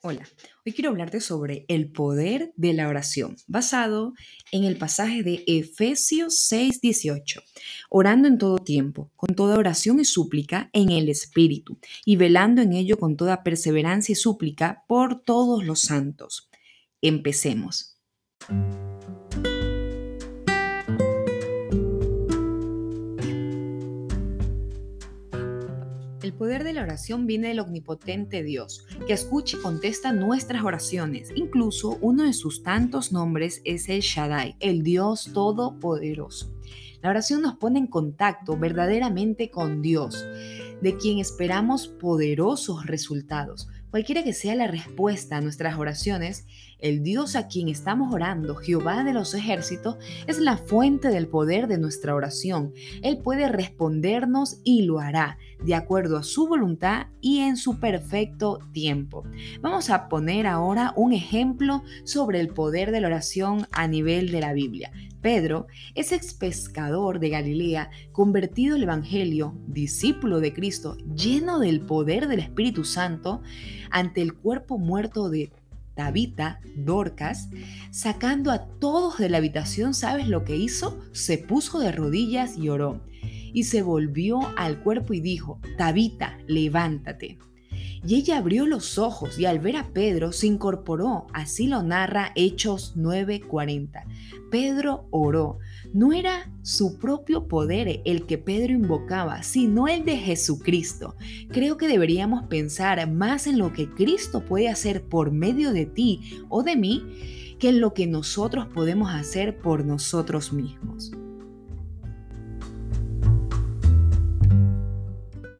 Hola, hoy quiero hablarte sobre el poder de la oración, basado en el pasaje de Efesios 6:18, orando en todo tiempo, con toda oración y súplica en el Espíritu, y velando en ello con toda perseverancia y súplica por todos los santos. Empecemos. El poder de la oración viene del omnipotente Dios, que escucha y contesta nuestras oraciones. Incluso uno de sus tantos nombres es el Shaddai, el Dios Todopoderoso. La oración nos pone en contacto verdaderamente con Dios, de quien esperamos poderosos resultados. Cualquiera que sea la respuesta a nuestras oraciones, el Dios a quien estamos orando, Jehová de los ejércitos, es la fuente del poder de nuestra oración. Él puede respondernos y lo hará, de acuerdo a su voluntad y en su perfecto tiempo. Vamos a poner ahora un ejemplo sobre el poder de la oración a nivel de la Biblia. Pedro, ese ex pescador de Galilea, convertido al Evangelio, discípulo de Cristo, lleno del poder del Espíritu Santo, ante el cuerpo muerto de Tabita, Dorcas, sacando a todos de la habitación, ¿sabes lo que hizo? Se puso de rodillas y oró. Y se volvió al cuerpo y dijo, Tabita, levántate. Y ella abrió los ojos y al ver a Pedro se incorporó. Así lo narra Hechos 9:40. Pedro oró. No era su propio poder el que Pedro invocaba, sino el de Jesucristo. Creo que deberíamos pensar más en lo que Cristo puede hacer por medio de ti o de mí que en lo que nosotros podemos hacer por nosotros mismos.